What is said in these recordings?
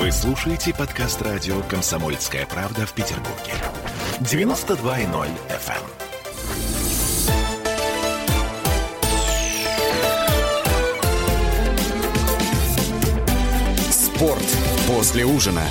Вы слушаете подкаст радио «Комсомольская правда» в Петербурге. 92.0 FM. Спорт после ужина.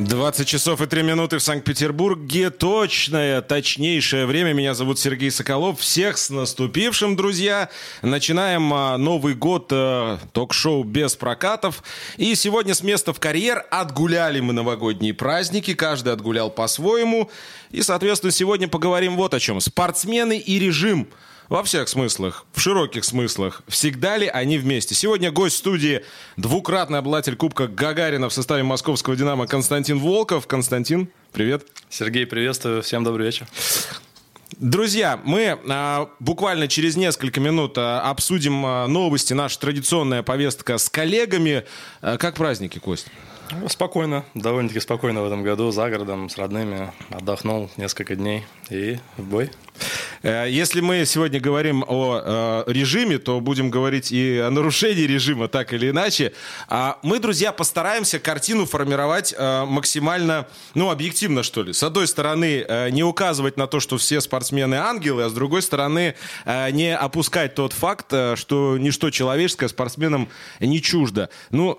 20 часов и 3 минуты в Санкт-Петербурге. Точное, точнейшее время. Меня зовут Сергей Соколов. Всех с наступившим, друзья. Начинаем а, Новый год а, ток-шоу без прокатов. И сегодня с места в карьер отгуляли мы новогодние праздники. Каждый отгулял по-своему. И, соответственно, сегодня поговорим вот о чем. Спортсмены и режим – во всех смыслах, в широких смыслах. Всегда ли они вместе? Сегодня гость студии двукратный обладатель Кубка Гагарина в составе московского «Динамо» Константин Волков. Константин, привет. Сергей, приветствую. Всем добрый вечер. Друзья, мы а, буквально через несколько минут а, обсудим а, новости, наша традиционная повестка с коллегами. А, как праздники, Кость? Спокойно, довольно-таки спокойно в этом году, за городом, с родными. Отдохнул несколько дней и в бой. Э, если мы сегодня говорим о э, режиме, то будем говорить и о нарушении режима, так или иначе. А мы, друзья, постараемся картину формировать э, максимально, ну, объективно, что ли. С одной стороны, не указывать на то, что все спортсмены ангелы, а с другой стороны, не опускать тот факт, что ничто человеческое спортсменам не чуждо. Ну,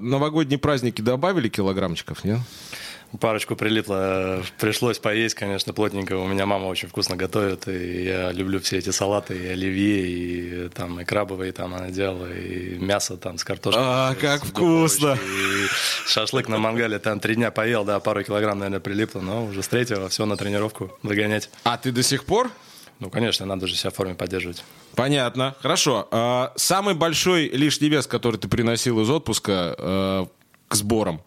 новогодние праздники добавили килограммчиков, нет? Парочку прилипло. Пришлось поесть, конечно, плотненько. У меня мама очень вкусно готовит, и я люблю все эти салаты, и оливье, и там и крабовые там она делала, и мясо там с картошкой. А, как вкусно! Шашлык на мангале там три дня поел, да, пару килограмм, наверное, прилипло, но уже с третьего все на тренировку догонять. А ты до сих пор? Ну, конечно, надо же себя в форме поддерживать. Понятно. Хорошо. А, самый большой лишний вес, который ты приносил из отпуска э, к сборам?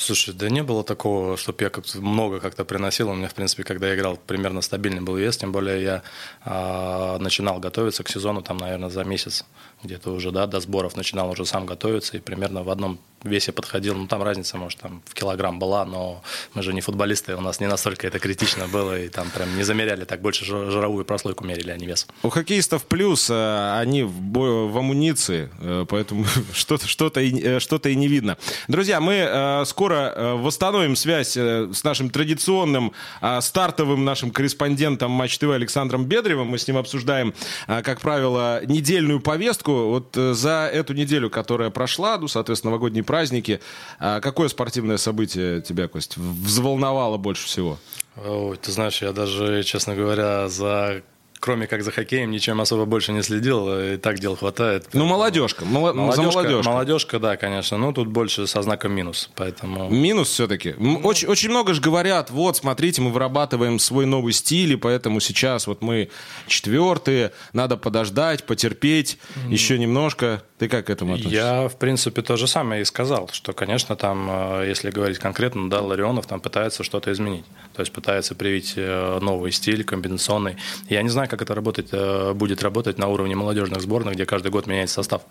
Слушай, да не было такого, чтобы я как много как-то приносил. У меня, в принципе, когда я играл, примерно стабильный был вес. Тем более я э, начинал готовиться к сезону, там, наверное, за месяц где-то уже, да, до сборов начинал уже сам готовиться. И примерно в одном весе подходил. Ну, там разница, может, там в килограмм была, но мы же не футболисты, у нас не настолько это критично было, и там прям не замеряли, так больше жировую прослойку мерили, а не вес. У хоккеистов плюс, э, они в, бой, в амуниции, э, поэтому что-то что и, что и не видно. Друзья, мы э, скоро восстановим связь с нашим традиционным стартовым нашим корреспондентом Матч ТВ Александром Бедревым. Мы с ним обсуждаем, как правило, недельную повестку. Вот за эту неделю, которая прошла, ну, соответственно, новогодний праздники. А какое спортивное событие тебя, Кость, взволновало больше всего? Ой, ты знаешь, я даже, честно говоря, за кроме как за хоккеем, ничем особо больше не следил, и так дел хватает. Ну, молодежка, мол... молодежка, за молодежку. Молодежка, да, конечно, но тут больше со знаком минус, поэтому... Минус все-таки? Ну... Очень, очень много же говорят, вот, смотрите, мы вырабатываем свой новый стиль, и поэтому сейчас вот мы четвертые, надо подождать, потерпеть mm. еще немножко. Ты как к этому относишься? Я, в принципе, то же самое и сказал, что, конечно, там, э, если говорить конкретно, да, Ларионов там пытается что-то изменить. То есть пытается привить э, новый стиль, комбинационный. Я не знаю, как это работать, э, будет работать на уровне молодежных сборных, где каждый год меняется состав.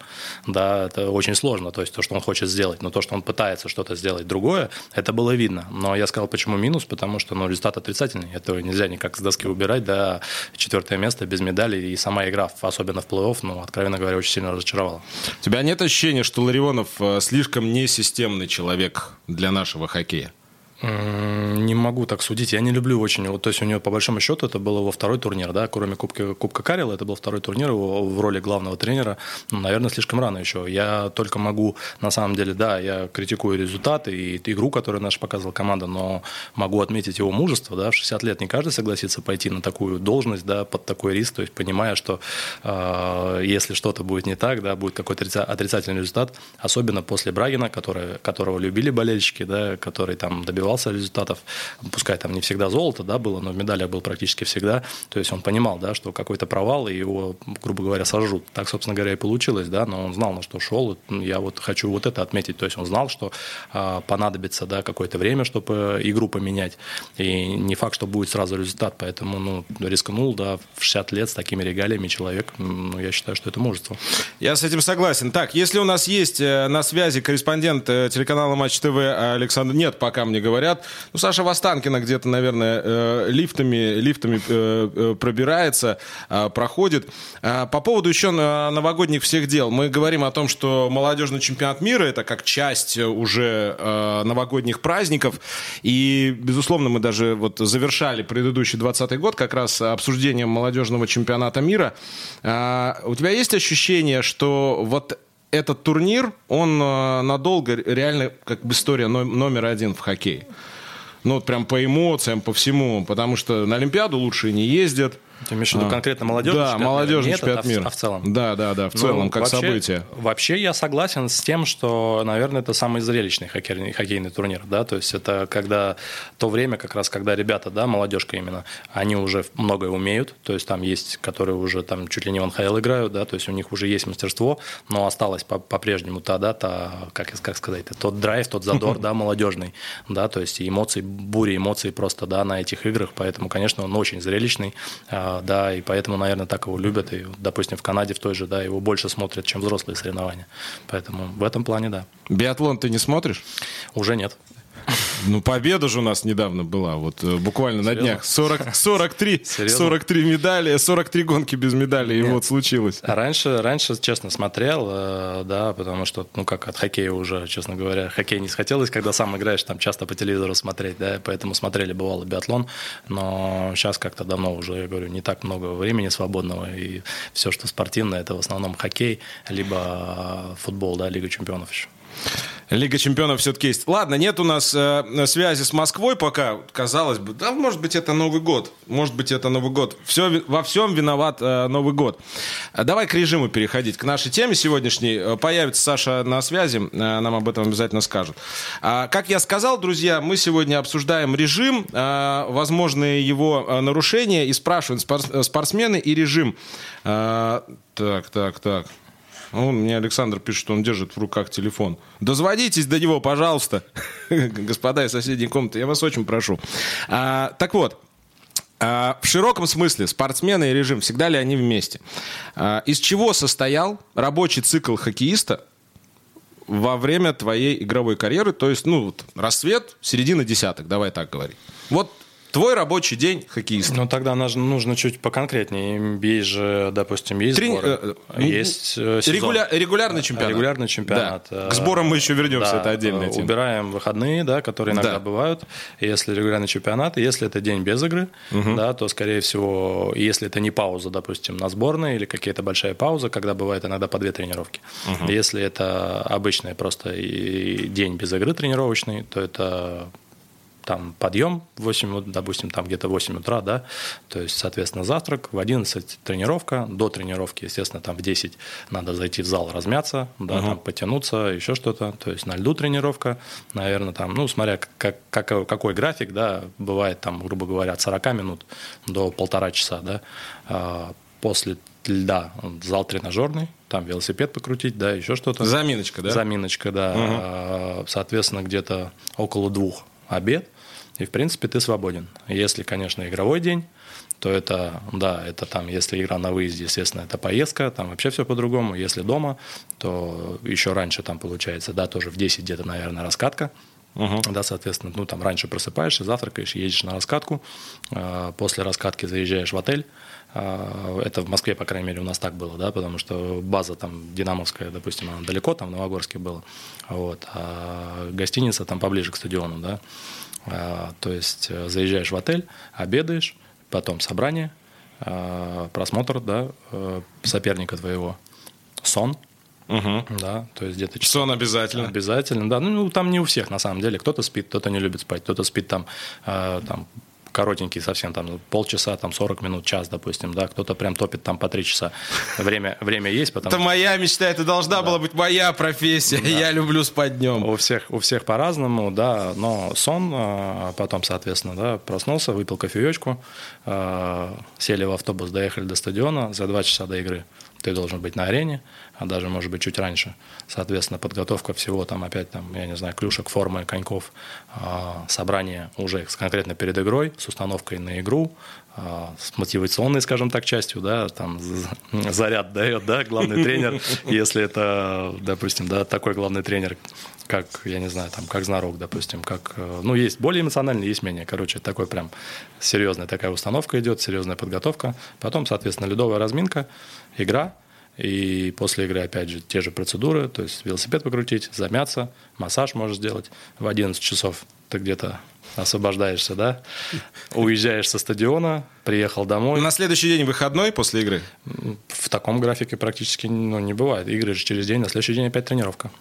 Да, это очень сложно, то есть то, что он хочет сделать, но то, что он пытается что-то сделать другое, это было видно. Но я сказал, почему минус, потому что ну, результат отрицательный, этого нельзя никак с доски убирать, да, четвертое место без медали, и сама игра, особенно в плей-офф, ну, откровенно говоря, очень сильно разочаровала. У тебя нет ощущения, что Ларионов э, слишком несистемный человек для нашего хоккея? Не могу так судить. Я не люблю очень. Вот, то есть у него, по большому счету, это был его второй турнир, да, кроме Кубка, Кубка Карела, это был второй турнир его в роли главного тренера. Ну, наверное, слишком рано еще. Я только могу, на самом деле, да, я критикую результаты и игру, которую наша показывала команда, но могу отметить его мужество, да, в 60 лет не каждый согласится пойти на такую должность, да, под такой риск, то есть понимая, что э, если что-то будет не так, да, будет какой-то отрицательный результат, особенно после Брагина, который, которого любили болельщики, да, который там добивался добивался результатов, пускай там не всегда золото, да, было, но в медалях был практически всегда, то есть он понимал, да, что какой-то провал, и его, грубо говоря, сожрут. Так, собственно говоря, и получилось, да, но он знал, на что шел, я вот хочу вот это отметить, то есть он знал, что а, понадобится, да, какое-то время, чтобы игру поменять, и не факт, что будет сразу результат, поэтому, ну, рискнул, да, в 60 лет с такими регалиями человек, ну, я считаю, что это мужество. Я с этим согласен. Так, если у нас есть э, на связи корреспондент э, телеканала Матч ТВ Александр, нет, пока мне говорит, говорят. Ну, Саша Востанкина где-то, наверное, э, лифтами, лифтами э, э, пробирается, проходит. По поводу еще новогодних всех дел. Мы говорим о том, что молодежный чемпионат мира это как часть уже новогодних праздников. И, безусловно, мы даже вот завершали предыдущий 20 год как раз обсуждением молодежного чемпионата мира. У тебя есть ощущение, что вот этот турнир, он э, надолго реально как бы история номер один в хоккее. Ну, вот прям по эмоциям, по всему. Потому что на Олимпиаду лучше не ездят. Ты имеешь в виду а. конкретно молодежный да, чемпионат молодежный мира? чемпионат мира. А в целом? Да, да, да, в ну, целом, как вообще, событие. Вообще я согласен с тем, что, наверное, это самый зрелищный хоккейный, хоккейный турнир, да, то есть это когда то время, как раз, когда ребята, да, молодежка именно, они уже многое умеют, то есть там есть, которые уже там чуть ли не в НХЛ играют, да, то есть у них уже есть мастерство, но осталось по-прежнему та, да, та, как, как сказать, тот драйв, тот задор, да, молодежный, да, то есть эмоции, бури эмоций просто, да, на этих играх, поэтому, конечно, он очень зрелищный, а, да, и поэтому поэтому, наверное, так его любят. И, допустим, в Канаде в той же, да, его больше смотрят, чем взрослые соревнования. Поэтому в этом плане, да. Биатлон ты не смотришь? Уже нет. Ну, победа же у нас недавно была, вот э, буквально Серьезно? на днях. 40, 43, 43 медали, 43 гонки без медали, Нет. и вот случилось. А раньше, раньше, честно, смотрел, э, да, потому что, ну, как от хоккея уже, честно говоря, хоккей не схотелось, когда сам играешь, там часто по телевизору смотреть, да, поэтому смотрели, бывало, биатлон, но сейчас как-то давно уже, я говорю, не так много времени свободного, и все, что спортивное, это в основном хоккей, либо футбол, да, Лига чемпионов еще. Лига чемпионов все-таки есть. Ладно, нет у нас э, связи с Москвой пока. Казалось бы, да, может быть, это Новый год. Может быть, это Новый год. Все, во всем виноват э, Новый год. А давай к режиму переходить. К нашей теме сегодняшней. Э, появится Саша на связи. Э, нам об этом обязательно скажут. А, как я сказал, друзья, мы сегодня обсуждаем режим, э, возможные его э, нарушения и спрашиваем э, спортсмены и режим. Э, так, так, так. Он, мне Александр пишет, что он держит в руках телефон. Дозвонитесь до него, пожалуйста, господа из соседней комнаты, я вас очень прошу. А, так вот, а, в широком смысле спортсмены и режим, всегда ли они вместе? А, из чего состоял рабочий цикл хоккеиста во время твоей игровой карьеры? То есть, ну, рассвет, середина десяток, давай так говорить. Вот Твой рабочий день хоккеиста. Ну, тогда нужно чуть поконкретнее. Есть же, допустим, есть Трени... сборы, э, ну, есть э, Регуля... Регулярный чемпионат. Регулярный чемпионат. Да. К сборам мы еще вернемся, да. это отдельная тема. Убираем выходные, да, которые иногда да. бывают. Если регулярный чемпионат, если это день без игры, угу. да, то, скорее всего, если это не пауза, допустим, на сборной или какая-то большая пауза, когда бывает иногда по две тренировки. Угу. Если это обычный просто день без игры тренировочный, то это там подъем в 8, допустим, там где-то 8 утра, да, то есть, соответственно, завтрак, в 11 тренировка, до тренировки, естественно, там в 10 надо зайти в зал размяться, да, угу. там потянуться, еще что-то, то есть на льду тренировка, наверное, там, ну, смотря как, как, какой график, да, бывает там, грубо говоря, от 40 минут до полтора часа, да, а, после льда зал тренажерный, там велосипед покрутить, да, еще что-то. Заминочка, да? Заминочка, да. Угу. Соответственно, где-то около двух обед – и, в принципе, ты свободен. Если, конечно, игровой день, то это, да, это там, если игра на выезде, естественно, это поездка, там вообще все по-другому. Если дома, то еще раньше там получается, да, тоже в 10 где-то, наверное, раскатка. Угу. Да, соответственно, ну там раньше просыпаешься, завтракаешь, едешь на раскатку, э, после раскатки заезжаешь в отель. Э, это в Москве, по крайней мере, у нас так было, да, потому что база там динамовская, допустим, она далеко, там в Новогорске была, вот, а гостиница там поближе к стадиону, да. А, то есть э, заезжаешь в отель, обедаешь, потом собрание, а, просмотр да, э, соперника твоего, сон, Угу. Да, то есть где-то... Сон обязательно. Обязательно, да. Ну, там не у всех, на самом деле. Кто-то спит, кто-то не любит спать, кто-то спит там, э, там коротенький совсем, там полчаса, там 40 минут, час, допустим, да, кто-то прям топит там по 3 часа. Время, время есть, потому Это моя мечта, это должна да. была быть моя профессия, да. я люблю спать днем. У всех, у всех по-разному, да, но сон, а, потом, соответственно, да, проснулся, выпил кофеечку, а, сели в автобус, доехали до стадиона за 2 часа до игры ты должен быть на арене, а даже, может быть, чуть раньше. Соответственно, подготовка всего там опять, там, я не знаю, клюшек, формы, коньков, а, собрание уже конкретно перед игрой с установкой на игру, а, с мотивационной, скажем так, частью, да, там заряд дает, да, главный тренер, если это, допустим, да, такой главный тренер, как, я не знаю, там, как Знарок, допустим, как, э, ну, есть более эмоциональный, есть менее, короче, такой прям серьезная такая установка идет, серьезная подготовка, потом, соответственно, ледовая разминка, игра, и после игры, опять же, те же процедуры, то есть велосипед покрутить, замяться, массаж можешь сделать. В 11 часов ты где-то освобождаешься, да, уезжаешь со стадиона, приехал домой. На следующий день выходной после игры? В таком графике практически ну, не бывает. Игры же через день, на следующий день опять тренировка.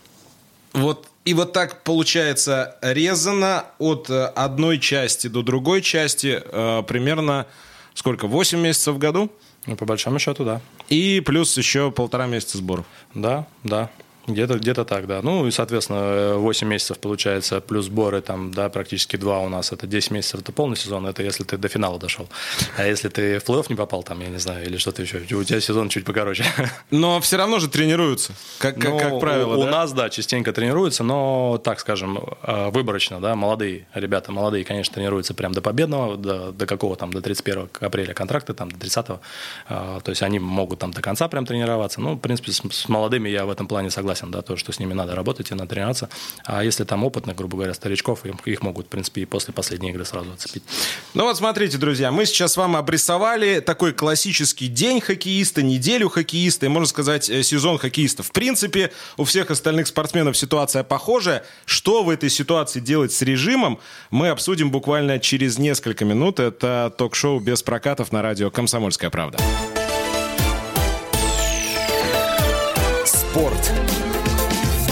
Вот и вот так получается резано от э, одной части до другой части э, примерно сколько? 8 месяцев в году? Ну, по большому счету, да. И плюс еще полтора месяца сборов. Да, да. Где-то где так, да. Ну и, соответственно, 8 месяцев получается, плюс сборы, там, да, практически 2 у нас. Это 10 месяцев, это полный сезон, это если ты до финала дошел. А если ты в плей-офф не попал, там, я не знаю, или что-то еще, у тебя сезон чуть покороче. Но все равно же тренируются, как, как, ну, как правило, у, да? у нас, да, частенько тренируются, но, так скажем, э, выборочно, да, молодые ребята, молодые, конечно, тренируются прям до победного, до, до какого там, до 31 апреля контракта, там, до 30 -го. А, то есть они могут там до конца прям тренироваться. Ну, в принципе, с, с молодыми я в этом плане согласен, да, то, что с ними надо работать и надо тренироваться. А если там опытных, грубо говоря, старичков, их могут, в принципе, и после последней игры сразу отцепить. Ну вот смотрите, друзья, мы сейчас вам обрисовали такой классический день хоккеиста, неделю хоккеиста и, можно сказать, э, сезон хоккеиста. В принципе, у всех остальных спортсменов ситуация похожая. Что в этой ситуации делать с режимом, мы обсудим буквально через несколько минут. Это ток-шоу без прокатов на радио «Комсомольская правда». Спорт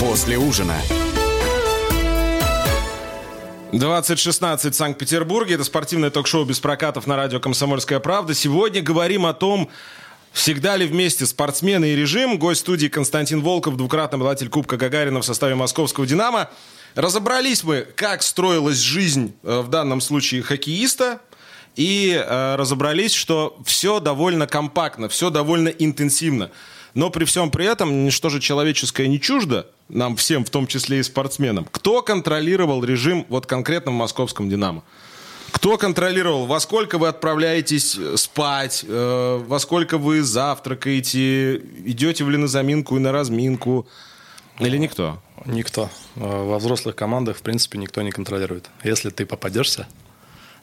после ужина. 2016 в Санкт-Петербурге. Это спортивное ток-шоу без прокатов на радио «Комсомольская правда». Сегодня говорим о том, Всегда ли вместе спортсмены и режим? Гость студии Константин Волков, двукратный обладатель Кубка Гагарина в составе московского «Динамо». Разобрались мы, как строилась жизнь э, в данном случае хоккеиста, и э, разобрались, что все довольно компактно, все довольно интенсивно. Но при всем при этом ничто же человеческое не чуждо, нам всем, в том числе и спортсменам. Кто контролировал режим вот конкретно в московском «Динамо»? Кто контролировал, во сколько вы отправляетесь э, спать, э, во сколько вы завтракаете, идете ли на заминку и на разминку, или никто? Никто. Э, во взрослых командах, в принципе, никто не контролирует. Если ты попадешься,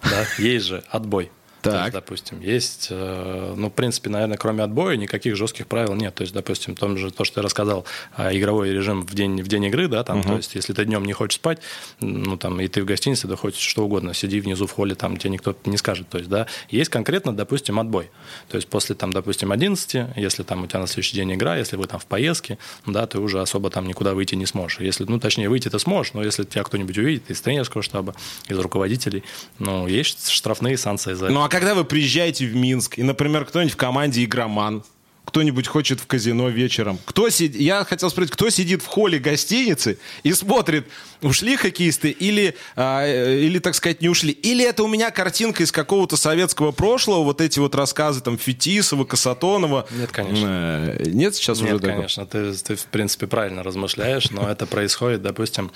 да, есть же отбой. Так. есть, допустим, есть, э, ну, в принципе, наверное, кроме отбоя никаких жестких правил нет. То есть, допустим, том же, то, что я рассказал, а, игровой режим в день, в день игры, да, там, угу. то есть, если ты днем не хочешь спать, ну, там, и ты в гостинице, да хочешь что угодно, сиди внизу в холле, там, тебе никто не скажет. То есть, да, есть конкретно, допустим, отбой. То есть, после, там, допустим, 11, если там у тебя на следующий день игра, если вы там в поездке, да, ты уже особо там никуда выйти не сможешь. Если, ну, точнее, выйти ты сможешь, но если тебя кто-нибудь увидит из тренерского штаба, из руководителей, ну, есть штрафные санкции за это. Ну, а когда вы приезжаете в Минск, и, например, кто-нибудь в команде игроман, кто-нибудь хочет в казино вечером. Кто сид... Я хотел спросить, кто сидит в холле гостиницы и смотрит, ушли хоккеисты или, а, э, или, так сказать, не ушли. Или это у меня картинка из какого-то советского прошлого, вот эти вот рассказы там Фетисова, Касатонова. Нет, конечно. Э, нет сейчас Нет, уже такого? конечно. Ты, ты, в принципе, правильно размышляешь, но это происходит, допустим,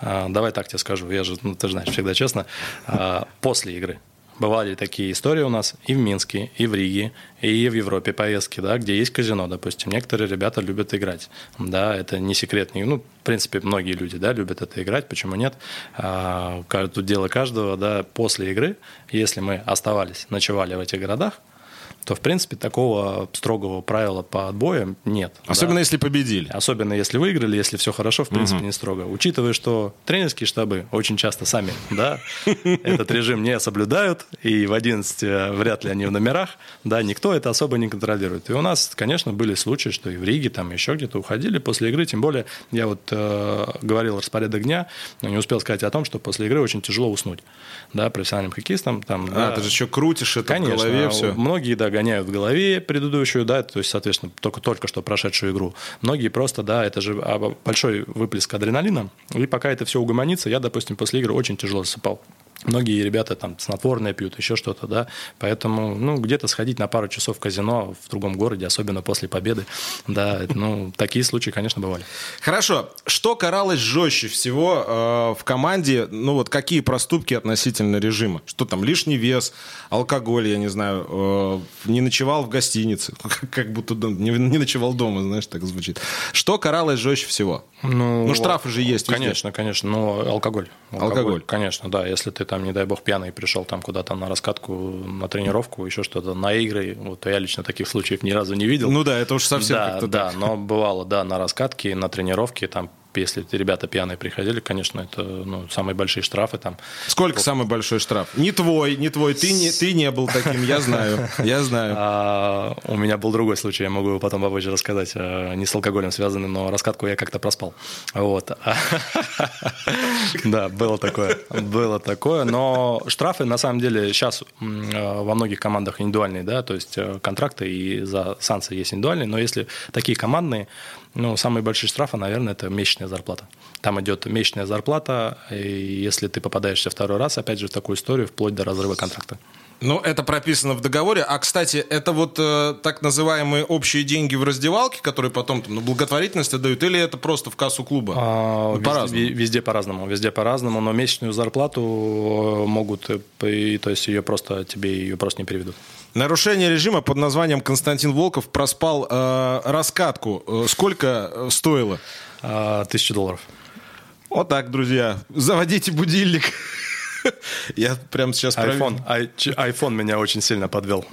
а, давай так тебе скажу, я же, ну, ты же знаешь, всегда честно, а, после игры. Бывали такие истории у нас и в Минске, и в Риге, и в Европе поездки, да, где есть казино, допустим. Некоторые ребята любят играть. Да, это не секрет. Ну, в принципе, многие люди, да, любят это играть. Почему нет? А, тут дело каждого, да, после игры, если мы оставались, ночевали в этих городах, то, в принципе, такого строгого правила по отбоям нет. Особенно да. если победили. Особенно если выиграли, если все хорошо, в принципе, угу. не строго. Учитывая, что тренерские штабы очень часто сами да, этот режим не соблюдают, и в 11 э, вряд ли они в номерах, да, никто это особо не контролирует. И у нас, конечно, были случаи, что и в Риге, там еще где-то уходили после игры, тем более я вот э, говорил распорядок дня, но не успел сказать о том, что после игры очень тяжело уснуть, да, профессиональным хоккеистам. Там, а, да, ты же еще крутишь это конечно, в голове все. Многие, да, гоняют в голове предыдущую, да, то есть, соответственно, только, только что прошедшую игру. Многие просто, да, это же а, большой выплеск адреналина, и пока это все угомонится, я, допустим, после игры очень тяжело засыпал. Многие ребята там снотворное пьют, еще что-то, да. Поэтому, ну, где-то сходить на пару часов в казино в другом городе, особенно после победы, да, ну, такие случаи, конечно, бывали. Хорошо. Что каралось жестче всего э, в команде? Ну, вот какие проступки относительно режима? Что там, лишний вес, алкоголь, я не знаю, э, не ночевал в гостинице, как будто не, не ночевал дома, знаешь, так звучит. Что каралось жестче всего? Ну, ну штрафы же есть везде. Конечно, конечно, но алкоголь. Алкоголь. алкоголь. Конечно, да, если ты там, не дай бог, пьяный пришел там куда-то на раскатку, на тренировку, еще что-то, на игры, вот я лично таких случаев ни разу не видел. Ну да, это уж совсем да, как-то Да, но бывало, да, на раскатке, на тренировке, там если ребята пьяные приходили, конечно, это ну, самые большие штрафы там. Сколько вот. самый большой штраф? Не твой, не твой, ты не, ты не был таким, я знаю, я знаю. А, у меня был другой случай, я могу потом попозже рассказать, а, не с алкоголем связанный, но раскатку я как-то проспал. Вот. Да, было такое, было такое, но штрафы на самом деле сейчас во многих командах индивидуальные, да, то есть э, контракты и за санкции есть индивидуальные, но если такие командные, ну, самые большие штрафы, наверное, это месячная зарплата. Там идет месячная зарплата, и если ты попадаешься второй раз, опять же, в такую историю, вплоть до разрыва контракта. Ну, это прописано в договоре. А, кстати, это вот э, так называемые общие деньги в раздевалке, которые потом там, на благотворительность отдают, или это просто в кассу клуба? А, по-разному. Везде, везде по-разному. Везде по-разному, но месячную зарплату э, могут, э, то есть ее просто, тебе ее просто не переведут. Нарушение режима под названием Константин Волков проспал э, раскатку. Э, сколько э, стоило? А, тысячу долларов. Вот так, друзья. Заводите будильник. Я прямо сейчас... iPhone, iPhone меня очень сильно подвел.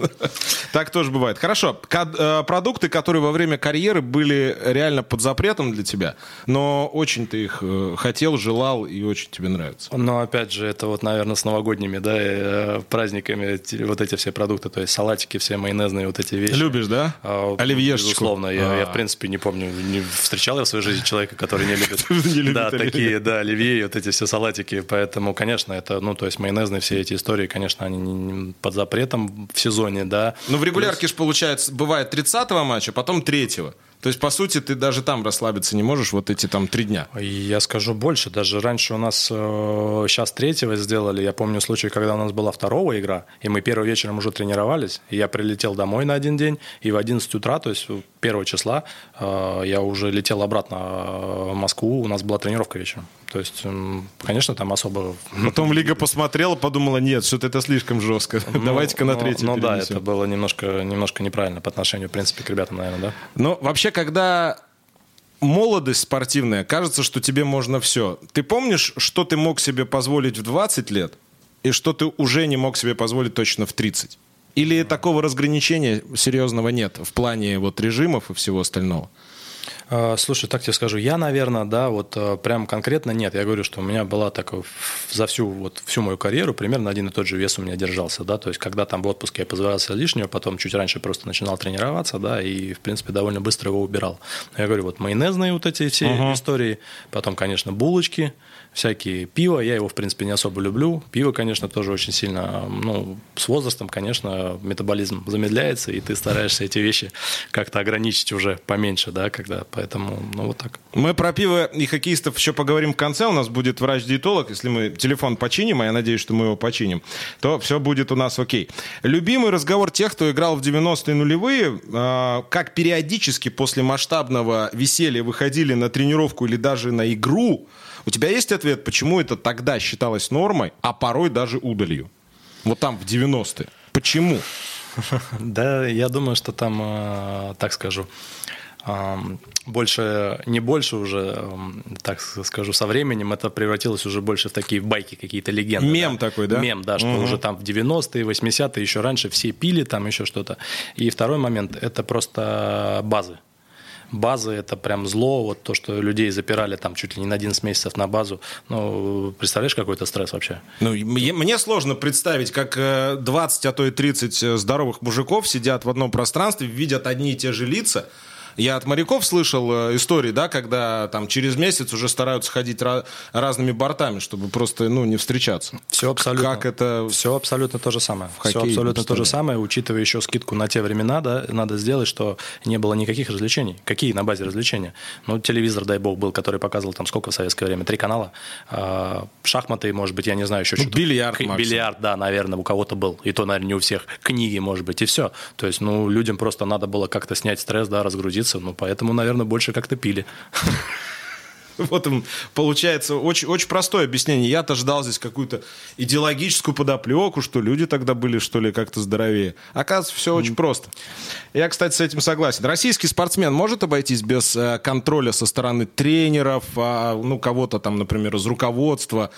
Так тоже бывает. Хорошо. Э, продукты, которые во время карьеры были реально под запретом для тебя, но очень ты их э, хотел, желал и очень тебе нравятся. Но опять же, это вот, наверное, с новогодними, да, э, праздниками вот эти все продукты, то есть салатики, все майонезные вот эти вещи. Любишь, да? А, Оливьешечку? Безусловно. Я, я, в принципе, не помню, не встречал я в своей жизни человека, который не любит. Да, такие, да, оливье, вот эти все салатики. Поэтому, конечно, это ну, то есть майонезные все эти истории, конечно, они под запретом в сезоне, да. Ну, в регулярке Плюс... же, получается, бывает 30-го матча, потом 3-го. То есть, по сути, ты даже там расслабиться не можешь вот эти там три дня. Я скажу больше. Даже раньше у нас э, сейчас третьего сделали. Я помню случай, когда у нас была второго игра, и мы первым вечером уже тренировались. И я прилетел домой на один день, и в 11 утра, то есть первого числа, э, я уже летел обратно э, в Москву. У нас была тренировка вечером. То есть, конечно, там особо... Потом Лига посмотрела, подумала, нет, что-то это слишком жестко. Ну, Давайте-ка на третий Ну, ну да, это было немножко, немножко неправильно по отношению, в принципе, к ребятам, наверное, да? Ну, вообще, когда молодость спортивная, кажется, что тебе можно все. Ты помнишь, что ты мог себе позволить в 20 лет, и что ты уже не мог себе позволить точно в 30? Или такого разграничения серьезного нет в плане вот режимов и всего остального? А, слушай, так тебе скажу, я, наверное, да, вот э, прям конкретно нет. Я говорю, что у меня была такая за всю вот всю мою карьеру примерно один и тот же вес у меня держался, да, то есть когда там в отпуске я позволялся лишнего, потом чуть раньше просто начинал тренироваться, да, и в принципе довольно быстро его убирал. Я говорю, вот майонезные вот эти все uh-huh. истории, потом, конечно, булочки, всякие пиво, я его, в принципе, не особо люблю. Пиво, конечно, тоже очень сильно, ну, с возрастом, конечно, метаболизм замедляется, и ты стараешься эти вещи как-то ограничить уже поменьше, да, когда, поэтому, ну, вот так. Мы про пиво и хоккеистов еще поговорим в конце, у нас будет врач-диетолог, если мы телефон починим, а я надеюсь, что мы его починим, то все будет у нас окей. Любимый разговор тех, кто играл в 90-е нулевые, э, как периодически после масштабного веселья выходили на тренировку или даже на игру, у тебя есть ответ, почему это тогда считалось нормой, а порой даже удалью? Вот там, в 90-е. Почему? Да, я думаю, что там, э, так скажу, больше, не больше уже, так скажу, со временем это превратилось уже больше в такие байки, какие-то легенды. Мем да? такой, да? Мем, да, что угу. уже там в 90-е, 80-е, еще раньше все пили там еще что-то. И второй момент – это просто базы базы это прям зло, вот то, что людей запирали там чуть ли не на 11 месяцев на базу. Ну, представляешь, какой-то стресс вообще? Ну, мне сложно представить, как 20, э, а то и 30 э, здоровых мужиков сидят в одном пространстве, видят одни и те же лица, я от моряков слышал э, истории, да, когда там через месяц уже стараются ходить разными бортами, чтобы просто, ну, не встречаться. Все абсолютно. Как это... Все абсолютно то же самое. Все абсолютно то же самое, учитывая еще скидку на те времена, да, надо сделать, что не было никаких развлечений. Какие на базе развлечения? Ну, телевизор, дай бог, был, который показывал там сколько в советское время? Три канала. А, шахматы, может быть, я не знаю, еще ну, что-то. Бильярд, К- Бильярд, да, наверное, у кого-то был. И то, наверное, не у всех. Книги, может быть, и все. То есть, ну, людям просто надо было как-то снять стресс, да, разгрузиться учиться, ну, поэтому, наверное, больше как-то пили. Вот им получается очень, очень простое объяснение. Я-то ждал здесь какую-то идеологическую подоплеку, что люди тогда были, что ли, как-то здоровее. Оказывается, все очень просто. Я, кстати, с этим согласен. Российский спортсмен может обойтись без э, контроля со стороны тренеров, а, ну, кого-то там, например, из руководства,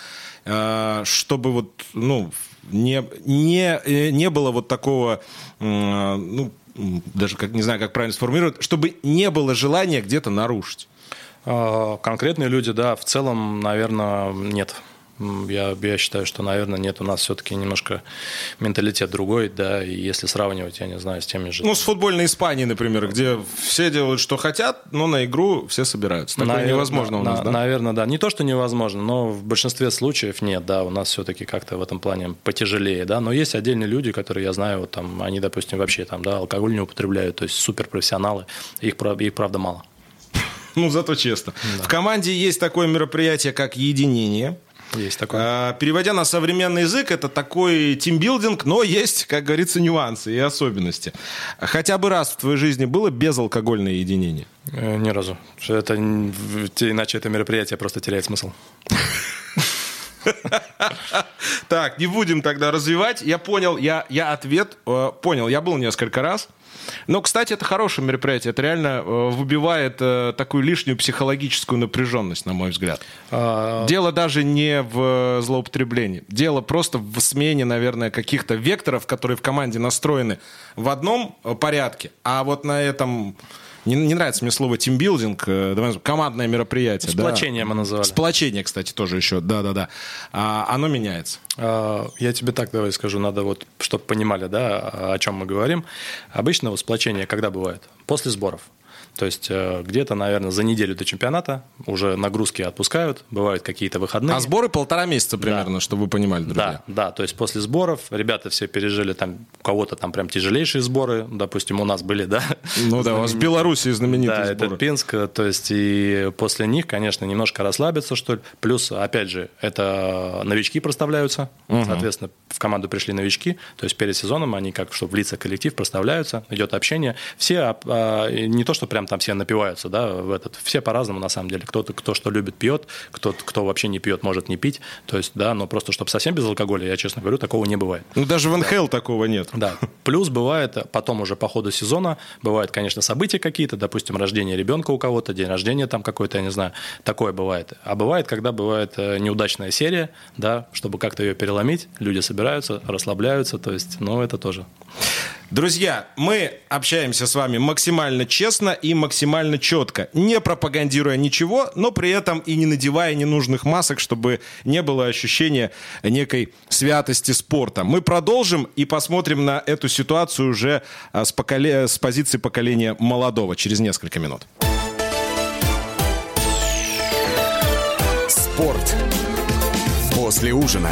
э, чтобы вот, ну, не, не, э, не было вот такого, ну, даже как, не знаю, как правильно сформулировать, чтобы не было желания где-то нарушить? А, конкретные люди, да, в целом, наверное, нет. Я, я считаю, что, наверное, нет, у нас все-таки немножко менталитет другой, да, и если сравнивать, я не знаю, с теми же... Ну, с футбольной Испанией, например, где все делают, что хотят, но на игру все собираются. Такое Навер... невозможно у нас, на, да? Наверное, да. Не то, что невозможно, но в большинстве случаев нет, да, у нас все-таки как-то в этом плане потяжелее, да, но есть отдельные люди, которые, я знаю, вот там, они, допустим, вообще там, да, алкоголь не употребляют, то есть суперпрофессионалы, их, их правда мало. Ну, зато честно. Да. В команде есть такое мероприятие, как единение – есть такое. А, переводя на современный язык, это такой тимбилдинг, но есть, как говорится, нюансы и особенности. Хотя бы раз в твоей жизни было безалкогольное единение? Э, ни разу. Это, иначе это мероприятие просто теряет смысл. Так, не будем тогда развивать. Я понял, я, я ответ э, понял. Я был несколько раз. Но, кстати, это хорошее мероприятие. Это реально э, выбивает э, такую лишнюю психологическую напряженность, на мой взгляд. А... Дело даже не в злоупотреблении. Дело просто в смене, наверное, каких-то векторов, которые в команде настроены в одном порядке, а вот на этом не, не нравится мне слово тимбилдинг, э, давай, командное мероприятие. Сплочение да. мы называли. Сплочение, кстати, тоже еще, да-да-да. А, оно меняется. А, я тебе так давай скажу, надо вот, чтобы понимали, да, о чем мы говорим. Обычно вот сплочение когда бывает? После сборов. То есть э, где-то, наверное, за неделю до чемпионата уже нагрузки отпускают, бывают какие-то выходные. А сборы полтора месяца примерно, да. чтобы вы понимали, друзья. Да, да, то есть после сборов ребята все пережили там, у кого-то там прям тяжелейшие сборы, допустим, у нас были, да. Ну да, у вас в Беларуси знаменитые да, сборы. это Пинск, то есть и после них, конечно, немножко расслабиться, что ли. Плюс, опять же, это новички проставляются, угу. соответственно, в команду пришли новички, то есть перед сезоном они как, чтобы влиться в коллектив, проставляются, идет общение. Все, а, а, не то, что прям там все напиваются, да, в этот, все по-разному на самом деле. Кто-то, кто что любит, пьет, кто, кто вообще не пьет, может не пить. То есть, да, но просто чтобы совсем без алкоголя, я честно говорю, такого не бывает. Ну, даже в НХЛ да. такого нет. Да. Плюс бывает потом уже по ходу сезона, бывают, конечно, события какие-то, допустим, рождение ребенка у кого-то, день рождения там какой-то, я не знаю, такое бывает. А бывает, когда бывает э, неудачная серия, да, чтобы как-то ее переломить, люди собираются, расслабляются, то есть, ну, это тоже. Друзья, мы общаемся с вами максимально честно и максимально четко, не пропагандируя ничего, но при этом и не надевая ненужных масок, чтобы не было ощущения некой святости спорта. Мы продолжим и посмотрим на эту ситуацию уже а, с, поколе... с позиции поколения молодого через несколько минут. Спорт после ужина.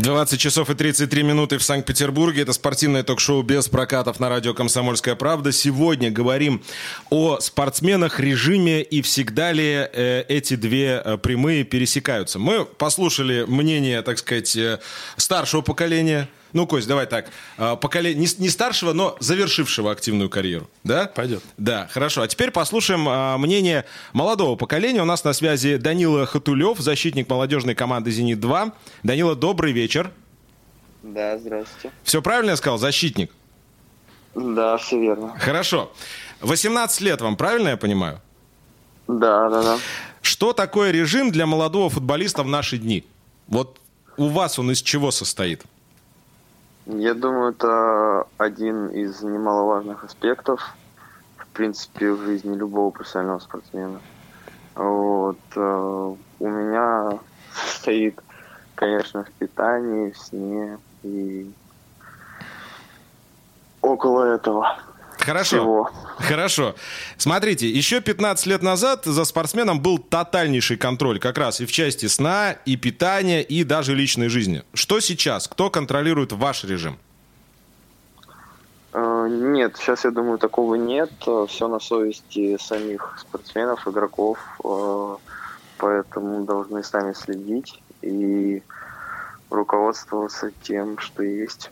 20 часов и 33 минуты в Санкт-Петербурге. Это спортивное ток-шоу без прокатов на радио «Комсомольская правда». Сегодня говорим о спортсменах, режиме и всегда ли э, эти две э, прямые пересекаются. Мы послушали мнение, так сказать, э, старшего поколения – ну, Кость, давай так. А, Поколение, не, не старшего, но завершившего активную карьеру. Да? Пойдет. Да, хорошо. А теперь послушаем а, мнение молодого поколения. У нас на связи Данила Хатулев, защитник молодежной команды «Зенит-2». Данила, добрый вечер. Да, здравствуйте. Все правильно я сказал? Защитник. Да, все верно. Хорошо. 18 лет вам, правильно я понимаю? Да, да, да. Что такое режим для молодого футболиста в наши дни? Вот у вас он из чего состоит? Я думаю, это один из немаловажных аспектов, в принципе, в жизни любого профессионального спортсмена. Вот. э, У меня стоит, конечно, в питании, в сне и около этого. Хорошо. Всего. Хорошо. Смотрите, еще 15 лет назад за спортсменом был тотальнейший контроль как раз и в части сна, и питания, и даже личной жизни. Что сейчас? Кто контролирует ваш режим? Э, Нет, сейчас, я думаю, такого нет. Все на совести самих спортсменов, игроков, э, поэтому должны сами следить и руководствоваться тем, что есть.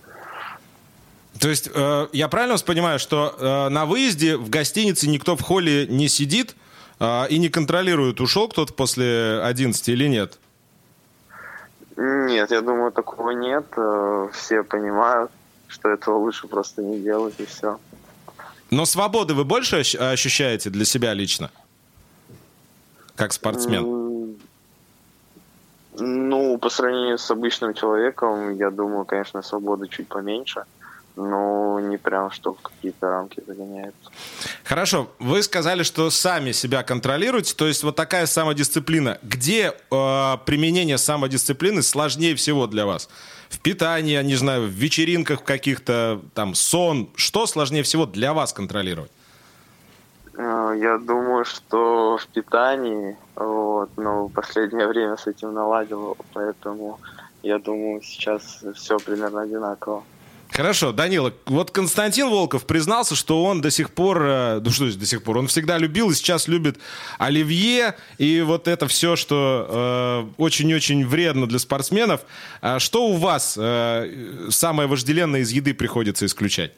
То есть э, я правильно вас понимаю, что э, на выезде в гостинице никто в холле не сидит э, и не контролирует, ушел кто-то после 11 или нет? Нет, я думаю, такого нет. Э, Все понимают, что этого лучше просто не делать и все. Но свободы вы больше ощ- ощущаете для себя лично? Как спортсмен? Ну, по сравнению с обычным человеком, я думаю, конечно, свободы чуть поменьше, но не прям, что в какие-то рамки загоняется. Хорошо, вы сказали, что сами себя контролируете, то есть вот такая самодисциплина. Где э, применение самодисциплины сложнее всего для вас? В питании, я не знаю, в вечеринках каких-то, там, сон. Что сложнее всего для вас контролировать? Э, Я думаю, что в питании, вот, но в последнее время с этим наладил, поэтому я думаю, сейчас все примерно одинаково. Хорошо, Данила, вот Константин Волков признался, что он до сих пор, э, ну что до сих пор, он всегда любил и сейчас любит оливье и вот это все, что э, очень-очень вредно для спортсменов. А что у вас э, самое вожделенное из еды приходится исключать?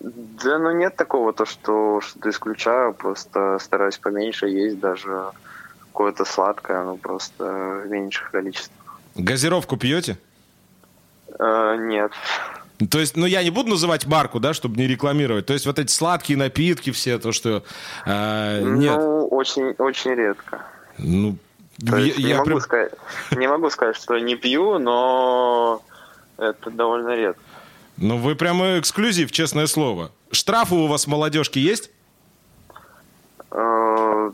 Да, ну нет такого, то, что что-то исключаю, просто стараюсь поменьше есть даже какое-то сладкое, ну просто в меньших количествах. Газировку пьете? Э, нет. То есть, ну я не буду называть марку, да, чтобы не рекламировать. То есть вот эти сладкие напитки все, то что э, нет. Ну, очень, очень редко. Ну, То я- есть не, я могу прям- сказать, не могу сказать, что не пью, но это довольно редко. Ну вы прямо эксклюзив, честное слово. Штрафы у вас молодежки есть? Э,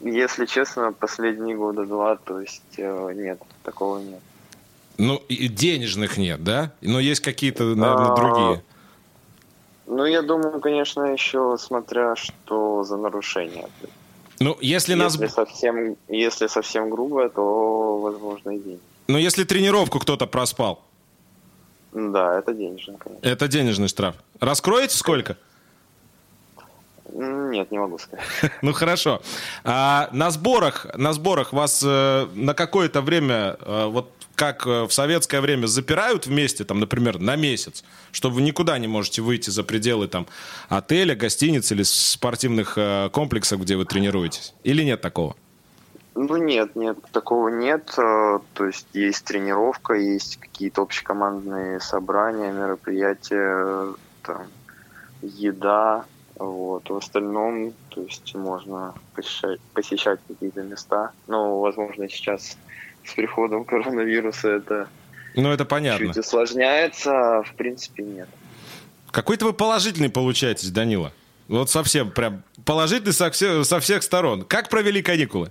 Если честно, последние года два, то есть э, нет, такого нет. Ну, и денежных нет, да? Но есть какие-то, наверное, А, другие. Ну, я думаю, конечно, еще смотря что за нарушение. Ну, если нас... Если совсем, если совсем грубое, то возможно и деньги. Ну, если тренировку кто-то проспал, Да, это денежно, конечно. это денежный штраф. Раскроете сколько? Нет, не могу сказать. Ну, хорошо. А на сборах, на сборах вас э, на какое-то время, э, вот как э, в советское время, запирают вместе, там, например, на месяц, что вы никуда не можете выйти за пределы там отеля, гостиниц или спортивных э, комплексов, где вы тренируетесь? Или нет такого? Ну нет, нет, такого нет. Э, То есть есть тренировка, есть какие-то общекомандные собрания, мероприятия, там, еда. Вот. В остальном, то есть можно посещать, посещать какие-то места. Но, возможно, сейчас с приходом коронавируса это Ну, это понятно. чуть усложняется, а в принципе нет. Какой-то вы положительный получаетесь, Данила. Вот совсем прям положительный со всех, со всех сторон. Как провели каникулы?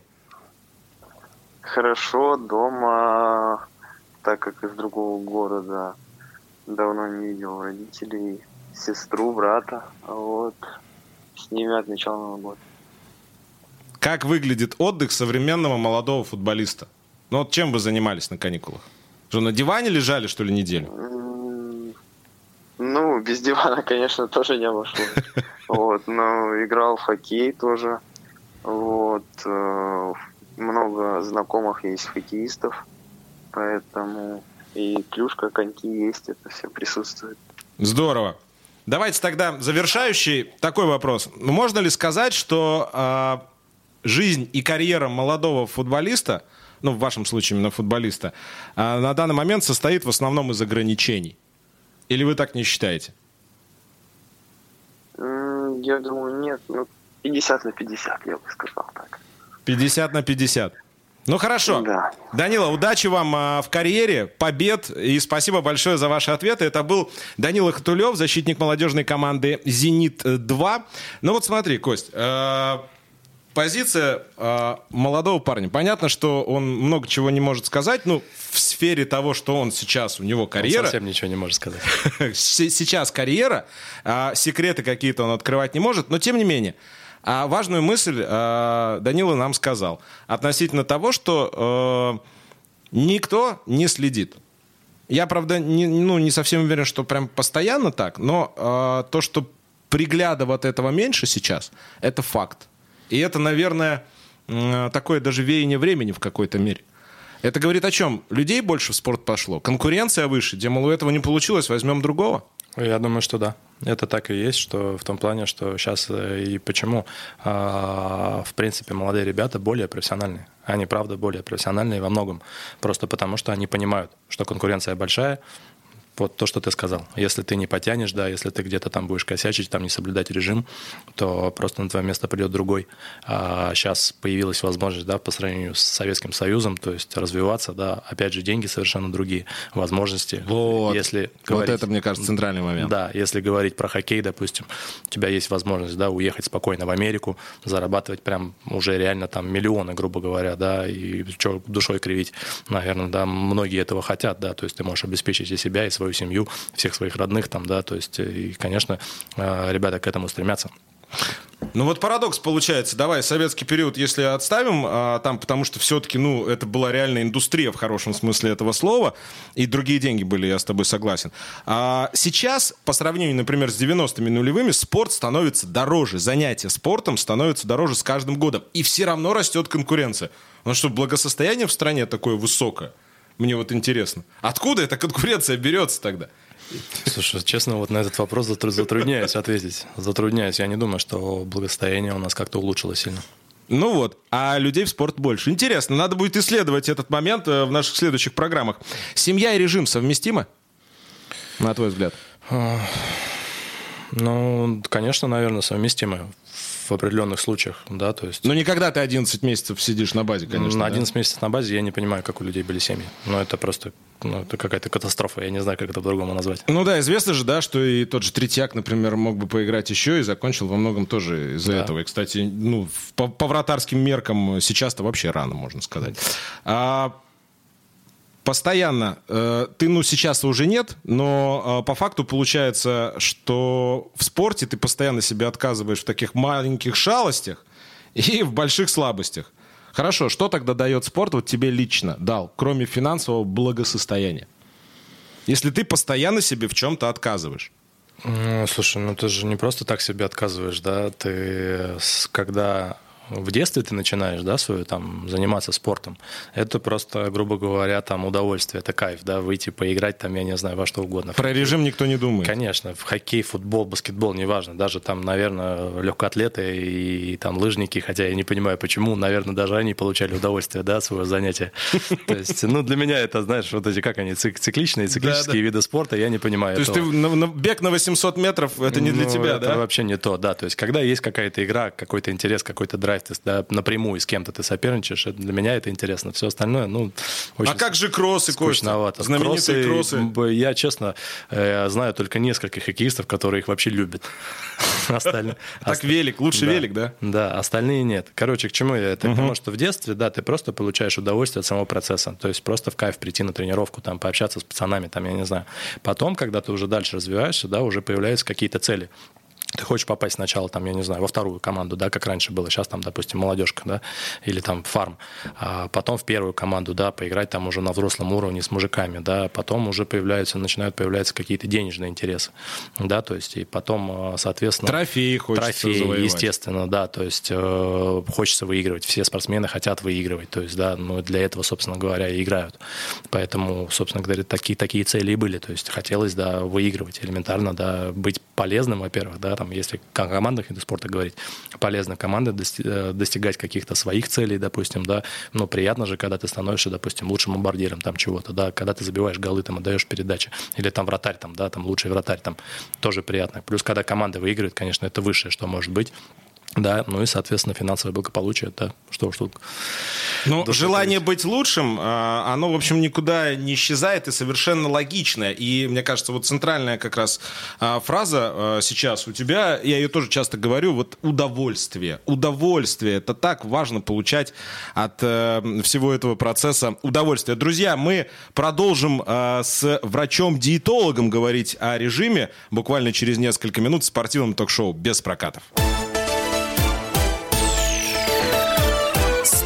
Хорошо, дома, так как из другого города давно не видел родителей, сестру, брата, вот, с ними отмечал Новый год. как выглядит отдых современного молодого футболиста? Ну вот чем вы занимались на каникулах? Что, на диване лежали, что ли, неделю? Ну, без дивана, конечно, тоже не обошлось. Вот, но играл в хоккей тоже. Вот, э, много знакомых есть хоккеистов, поэтому и клюшка, коньки есть, это все присутствует. Здорово. Давайте тогда завершающий такой вопрос. Можно ли сказать, что а, жизнь и карьера молодого футболиста, ну, в вашем случае именно футболиста, а, на данный момент состоит в основном из ограничений? Или вы так не считаете? Я думаю, нет, ну, 50 на 50, я бы сказал так. 50 на 50. Ну хорошо. Да. Данила, удачи вам а, в карьере, побед и спасибо большое за ваши ответы. Это был Данила Хатулев, защитник молодежной команды «Зенит-2». Ну вот смотри, Кость, э, позиция э, молодого парня. Понятно, что он много чего не может сказать, ну, в сфере того, что он сейчас, у него Он карьера. совсем ничего не может сказать. Сейчас карьера, а, секреты какие-то он открывать не может, но тем не менее. А важную мысль а, Данила нам сказал относительно того, что э, никто не следит. Я, правда, не, ну, не совсем уверен, что прям постоянно так, но э, то, что пригляда от этого меньше сейчас, это факт. И это, наверное, такое даже веяние времени в какой-то мере. Это говорит о чем? Людей больше в спорт пошло, конкуренция выше, где, мол, у этого не получилось, возьмем другого. Я думаю, что да. Это так и есть, что в том плане, что сейчас и почему, а, в принципе, молодые ребята более профессиональные. Они, правда, более профессиональные во многом. Просто потому, что они понимают, что конкуренция большая, вот то, что ты сказал. Если ты не потянешь, да, если ты где-то там будешь косячить, там не соблюдать режим, то просто на твое место придет другой. А сейчас появилась возможность, да, по сравнению с Советским Союзом, то есть развиваться, да, опять же, деньги совершенно другие, возможности. Вот. Если Вот говорить- это, мне кажется, центральный момент. да, если говорить про хоккей, допустим, у тебя есть возможность, да, уехать спокойно в Америку, зарабатывать прям уже реально там миллионы, грубо говоря, да, и что душой кривить, наверное, да, многие этого хотят, да, то есть ты можешь обеспечить и себя, и свою семью, всех своих родных там, да, то есть, и, конечно, э, ребята к этому стремятся. Ну вот парадокс получается. Давай советский период, если отставим, а, там, потому что все-таки, ну, это была реальная индустрия в хорошем смысле этого слова, и другие деньги были, я с тобой согласен. А сейчас, по сравнению, например, с 90-ми нулевыми, спорт становится дороже, занятия спортом становятся дороже с каждым годом, и все равно растет конкуренция. Ну что, благосостояние в стране такое высокое? Мне вот интересно. Откуда эта конкуренция берется тогда? Слушай, честно, вот на этот вопрос затру- затрудняюсь ответить. Затрудняюсь. Я не думаю, что благосостояние у нас как-то улучшилось сильно. Ну вот, а людей в спорт больше. Интересно, надо будет исследовать этот момент э, в наших следующих программах. Семья и режим совместимы? На твой взгляд? Ну, конечно, наверное, совместимы в определенных случаях, да, то есть... Ну, никогда ты 11 месяцев сидишь на базе, конечно. на да? 11 месяцев на базе я не понимаю, как у людей были семьи. Но это просто ну, это какая-то катастрофа. Я не знаю, как это по-другому назвать. Ну да, известно же, да, что и тот же Третьяк, например, мог бы поиграть еще и закончил во многом тоже из-за Да. этого. И, кстати, ну, по, по вратарским меркам сейчас-то вообще рано, можно сказать. А, постоянно, э, ты, ну, сейчас уже нет, но э, по факту получается, что в спорте ты постоянно себе отказываешь в таких маленьких шалостях и в больших слабостях. Хорошо, что тогда дает спорт вот тебе лично дал, кроме финансового благосостояния? Если ты постоянно себе в чем-то отказываешь. Ну, слушай, ну ты же не просто так себе отказываешь, да? Ты когда в детстве ты начинаешь, да, свою там заниматься спортом, это просто, грубо говоря, там удовольствие, это кайф, да, выйти поиграть там, я не знаю, во что угодно. Про режим никто не думает. Конечно, в хоккей, футбол, баскетбол, неважно. Даже там, наверное, легкоатлеты и, там лыжники, хотя я не понимаю, почему, наверное, даже они получали удовольствие, да, от своего занятия. То есть, ну, для меня это, знаешь, вот эти, как они, цик- цикличные, циклические виды спорта, я не понимаю То есть ты бег на 800 метров, это не для Ну, тебя, это да? вообще не то, да. То есть, когда есть какая-то игра, какой-то интерес, какой-то драйв, ты да, напрямую с кем-то ты соперничаешь, это для меня это интересно. Все остальное, ну, очень А как же кроссы, Костя? скучновато. Знаменитые кроссы. б- Я, честно, э, знаю только несколько хоккеистов, которые их вообще любят. Так велик, лучше велик, да? Да, остальные нет. Короче, к чему я это? К тому, что в детстве, да, ты просто получаешь удовольствие от самого процесса. То есть просто в кайф прийти на тренировку, там, пообщаться с пацанами, там, я не знаю. Потом, когда ты уже дальше развиваешься, да, уже появляются какие-то цели ты хочешь попасть сначала, там, я не знаю, во вторую команду, да, как раньше было, сейчас там, допустим, молодежка, да, или там фарм, а потом в первую команду, да, поиграть там уже на взрослом уровне с мужиками, да, потом уже появляются, начинают появляться какие-то денежные интересы, да, то есть и потом, а, соответственно... Трофеи хочется Трофеи, завоевать. естественно, да, то есть э, хочется выигрывать, все спортсмены хотят выигрывать, то есть, да, ну, для этого, собственно говоря, и играют, поэтому, собственно говоря, такие, такие цели и были, то есть хотелось, да, выигрывать элементарно, да, быть полезным, во-первых, да, там, если о командных видах спорта говорить, полезно команды э, достигать каких-то своих целей, допустим, да, но приятно же, когда ты становишься, допустим, лучшим бомбардиром там чего-то, да, когда ты забиваешь голы, там, отдаешь передачи, или там вратарь, там, да, там, лучший вратарь, там, тоже приятно. Плюс, когда команда выигрывает, конечно, это высшее, что может быть, да, ну и, соответственно, финансовое благополучие, да, что уж тут. Ну, желание быть лучшим, а, оно, в общем, никуда не исчезает и совершенно логичное. И, мне кажется, вот центральная как раз а, фраза а, сейчас у тебя, я ее тоже часто говорю, вот удовольствие. Удовольствие. Это так важно получать от э, всего этого процесса удовольствие. Друзья, мы продолжим с врачом-диетологом говорить о режиме буквально через несколько минут в спортивном ток-шоу «Без прокатов».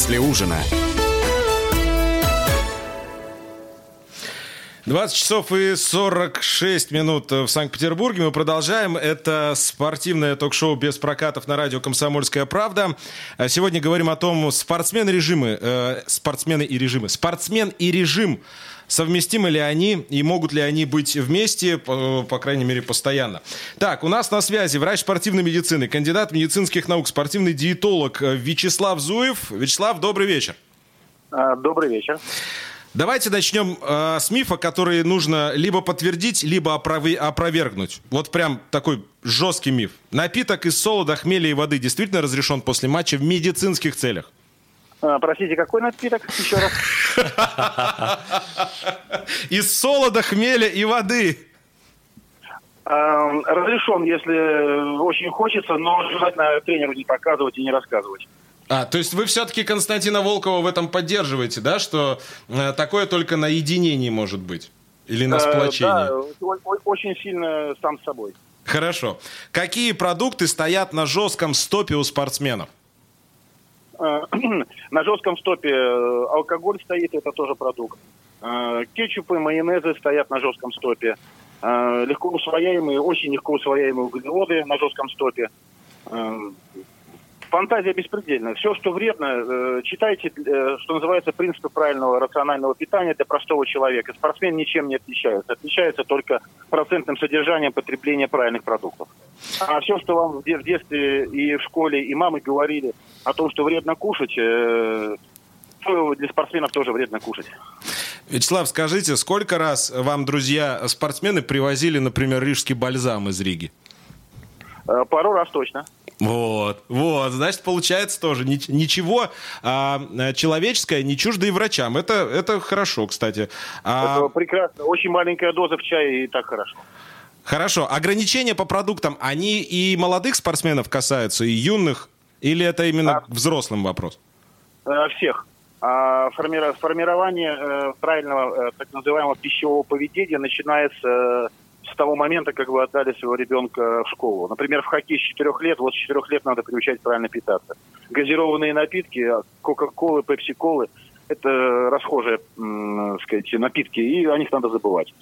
После ужина. 20 часов и 46 минут в Санкт-Петербурге. Мы продолжаем. Это спортивное ток-шоу без прокатов на радио «Комсомольская правда». Сегодня говорим о том, спортсмены режимы, э, спортсмены и режимы. Спортсмен и режим совместимы ли они и могут ли они быть вместе, по, по крайней мере, постоянно. Так, у нас на связи врач спортивной медицины, кандидат медицинских наук, спортивный диетолог Вячеслав Зуев. Вячеслав, добрый вечер. А, добрый вечер. Давайте начнем э, с мифа, который нужно либо подтвердить, либо опров- опровергнуть. Вот прям такой жесткий миф. Напиток из солода, хмеля и воды действительно разрешен после матча в медицинских целях? А, простите, какой напиток? Еще раз. Из солода, хмеля и воды. А, разрешен, если очень хочется, но желательно тренеру не показывать и не рассказывать. А, то есть вы все-таки Константина Волкова в этом поддерживаете, да, что э, такое только на единении может быть? Или на сплочении? Э, да, очень сильно сам с собой. Хорошо. Какие продукты стоят на жестком стопе у спортсменов? Э, на жестком стопе э, алкоголь стоит, это тоже продукт. Э, кетчупы, майонезы стоят на жестком стопе. Легко усвояемые, очень легко усвояемые углеводы на жестком стопе. Фантазия беспредельная. Все, что вредно, э, читайте, э, что называется, принципы правильного рационального питания для простого человека. Спортсмен ничем не отличается. Отличается только процентным содержанием потребления правильных продуктов. А все, что вам в детстве и в школе, и мамы говорили о том, что вредно кушать, э, для спортсменов тоже вредно кушать. Вячеслав, скажите, сколько раз вам друзья-спортсмены привозили, например, рижский бальзам из Риги? Пару раз точно. Вот, вот, значит, получается тоже ничего а, человеческое не чуждо и врачам. Это, это хорошо, кстати. А... Это прекрасно. Очень маленькая доза в чае и так хорошо. Хорошо. Ограничения по продуктам, они и молодых спортсменов касаются, и юных? Или это именно а... взрослым вопрос? Всех. Формирование э, правильного э, так называемого пищевого поведения начинается с того момента, как вы отдали своего ребенка в школу. Например, в хоккей с 4 лет, вот с 4 лет надо приучать правильно питаться. Газированные напитки, кока-колы, пепси-колы, это расхожие, так сказать, напитки, и о них надо забывать.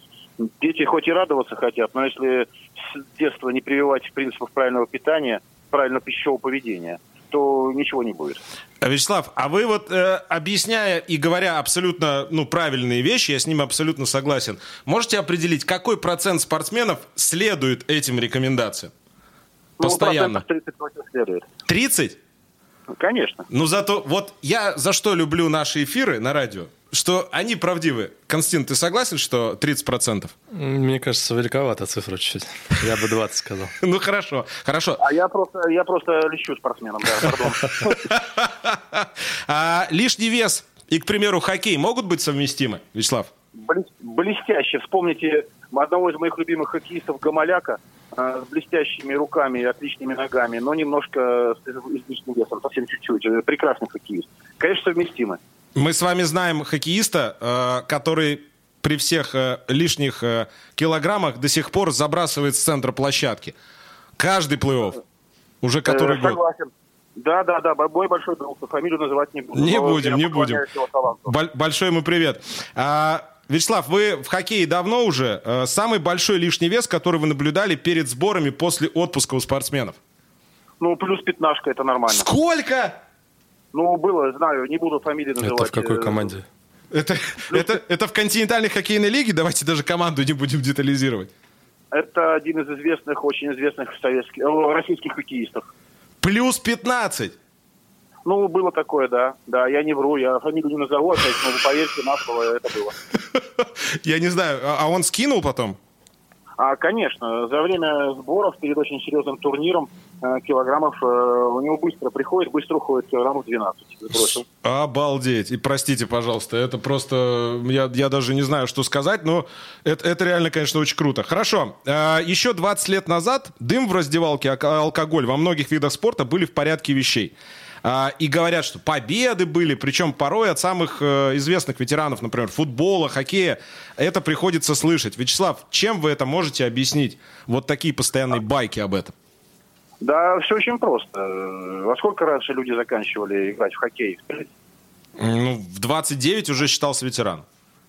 Дети хоть и радоваться хотят, но если с детства не прививать принципов правильного питания, правильного пищевого поведения, то ничего не будет. Вячеслав, а вы вот э, объясняя и говоря абсолютно ну, правильные вещи, я с ними абсолютно согласен, можете определить, какой процент спортсменов следует этим рекомендациям? Ну, Постоянно. 30 следует. 30? Конечно. Ну, зато вот я за что люблю наши эфиры на радио, что они правдивы. Константин, ты согласен, что 30%? Мне кажется, великовата цифра чуть-чуть. Я бы 20 сказал. Ну, хорошо, хорошо. А я просто, я просто лечу спортсменом, да, пардон. А лишний вес и, к примеру, хоккей могут быть совместимы, Вячеслав? Блес- Блестяще. Вспомните одного из моих любимых хоккеистов Гамаляка э, с блестящими руками и отличными ногами, но немножко с излишним весом, совсем чуть-чуть. Прекрасный хоккеист. Конечно, совместимы. Мы с вами знаем хоккеиста, э, который при всех э, лишних э, килограммах до сих пор забрасывает с центра площадки. Каждый плей-офф. Уже который год. Согласен. Да, да, да, мой большой друг, фамилию называть не буду. Не будем, не будем. большой ему привет. А, Вячеслав, вы в хоккее давно уже. Самый большой лишний вес, который вы наблюдали перед сборами после отпуска у спортсменов? Ну, плюс пятнашка, это нормально. Сколько? Ну, было, знаю, не буду фамилии называть. Это в какой Э, команде? Это, это, это в континентальной хоккейной лиге? Давайте даже команду не будем детализировать. Это один из известных, очень известных советских, российских хоккеистов. Плюс 15. Ну, было такое, да. Да, я не вру, я фамилию не назову, опять, но вы поверьте, на слово это было. Я не знаю, а а он скинул потом? А, конечно, за время сборов перед очень серьезным турниром килограммов э, у него быстро приходит, быстро уходит килограммов 12. Сбросил. Обалдеть. И простите, пожалуйста, это просто... Я, я даже не знаю, что сказать, но это, это реально, конечно, очень круто. Хорошо. А, Еще 20 лет назад дым в раздевалке, алко- алкоголь во многих видах спорта были в порядке вещей. А, И говорят, что победы были, причем порой от самых э, известных ветеранов, например, футбола, хоккея. Это приходится слышать. Вячеслав, чем вы это можете объяснить? Вот такие постоянные байки об этом. Да, все очень просто. Во сколько раньше люди заканчивали играть в хоккей? Ну, в 29 уже считался ветеран.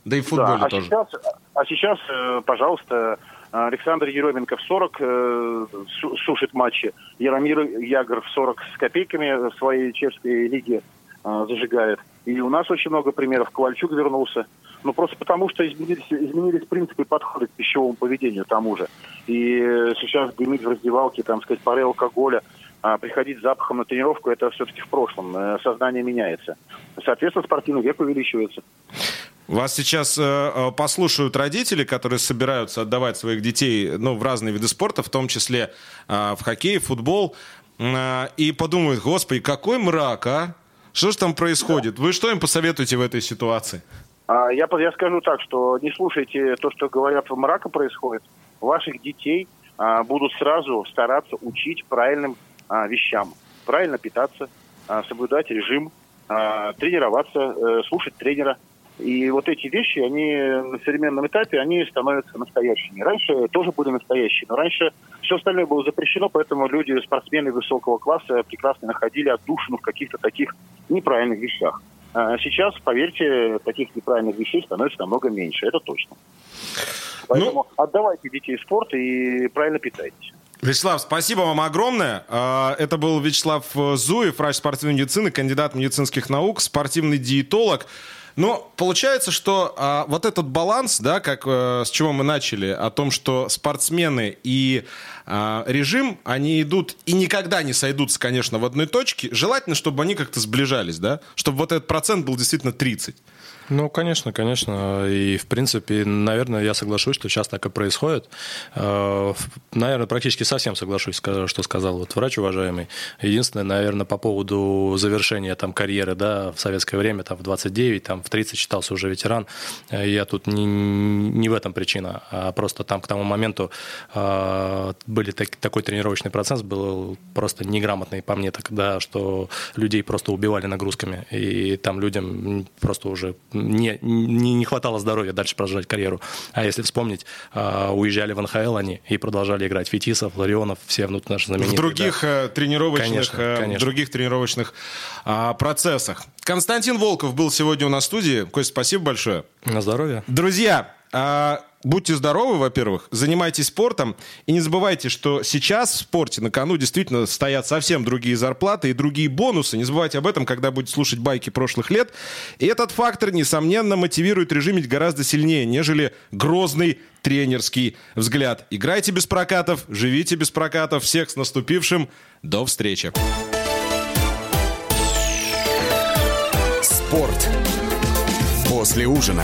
Да и в футболе Да, а тоже. Сейчас, а сейчас, э, пожалуйста, Александр Еременко в 40 э, су- сушит матчи. Яромир Ягр в 40 с копейками в своей чешской лиге э, зажигает. И у нас очень много примеров. Ковальчук вернулся. Ну, просто потому, что изменились, изменились принципы подхода к пищевому поведению тому же. И сейчас дымить в раздевалке, там, сказать, пары алкоголя, а приходить с запахом на тренировку, это все-таки в прошлом. Э, Сознание меняется. Соответственно, спортивный век увеличивается. Вас сейчас э, э, послушают родители, которые собираются отдавать своих детей ну, в разные виды спорта, в том числе э, в хоккей, в футбол, э, и подумают, господи, какой мрак, а? Что же там происходит? Вы что им посоветуете в этой ситуации? А, Я, я скажу так, что не слушайте то, что говорят в мрака происходит. Ваших детей а, будут сразу стараться учить правильным а, вещам. Правильно питаться, а, соблюдать режим, тренироваться, э, слушать тренера. И вот эти вещи, они на современном этапе, они становятся настоящими. Раньше тоже были настоящие, но раньше все остальное было запрещено, поэтому люди, спортсмены высокого класса прекрасно находили отдушину в каких-то таких неправильных вещах. А Сейчас, поверьте, таких неправильных вещей становится намного меньше, это точно. Поэтому отдавайте детей в спорт и правильно питайтесь. Вячеслав, спасибо вам огромное. А, Это был Вячеслав э, Зуев, врач спортивной медицины, кандидат медицинских наук, спортивный диетолог. Но получается, что а, вот этот баланс, да, как э, с чего мы начали, о том, что спортсмены и режим, они идут и никогда не сойдутся, конечно, в одной точке. Желательно, чтобы они как-то сближались, да, чтобы вот этот процент был действительно 30. Ну, конечно, конечно. И, в принципе, наверное, я соглашусь, что сейчас так и происходит. Э, Наверное, практически совсем соглашусь, что сказал вот врач уважаемый. Единственное, наверное, по поводу завершения там карьеры, да, в советское время, там, в 29, там, в 30 считался уже ветеран. Э, Я тут не, не в этом причина, а просто там к тому моменту э, были так- такой тренировочный процесс, был просто неграмотный по мне тогда, что людей просто убивали нагрузками, и там людям просто уже не, не, не хватало здоровья дальше продолжать карьеру. А если вспомнить, э, уезжали в НХЛ они и продолжали играть. Фетисов, Ларионов, все внутри наши знаменитые. В других да. э, тренировочных, Конечно, э, конечно. других тренировочных а, процессах. Константин Волков был сегодня у нас в студии. Кость, спасибо большое. На здоровье. Друзья, а, будьте здоровы, во-первых, занимайтесь спортом. И не забывайте, что сейчас в спорте на кону действительно стоят совсем другие зарплаты и другие бонусы. Не забывайте об этом, когда будете слушать байки прошлых лет. И этот фактор, несомненно, мотивирует режимить гораздо сильнее, нежели грозный тренерский взгляд. Играйте без прокатов, живите без прокатов. Всех с наступившим. До встречи. Спорт после ужина.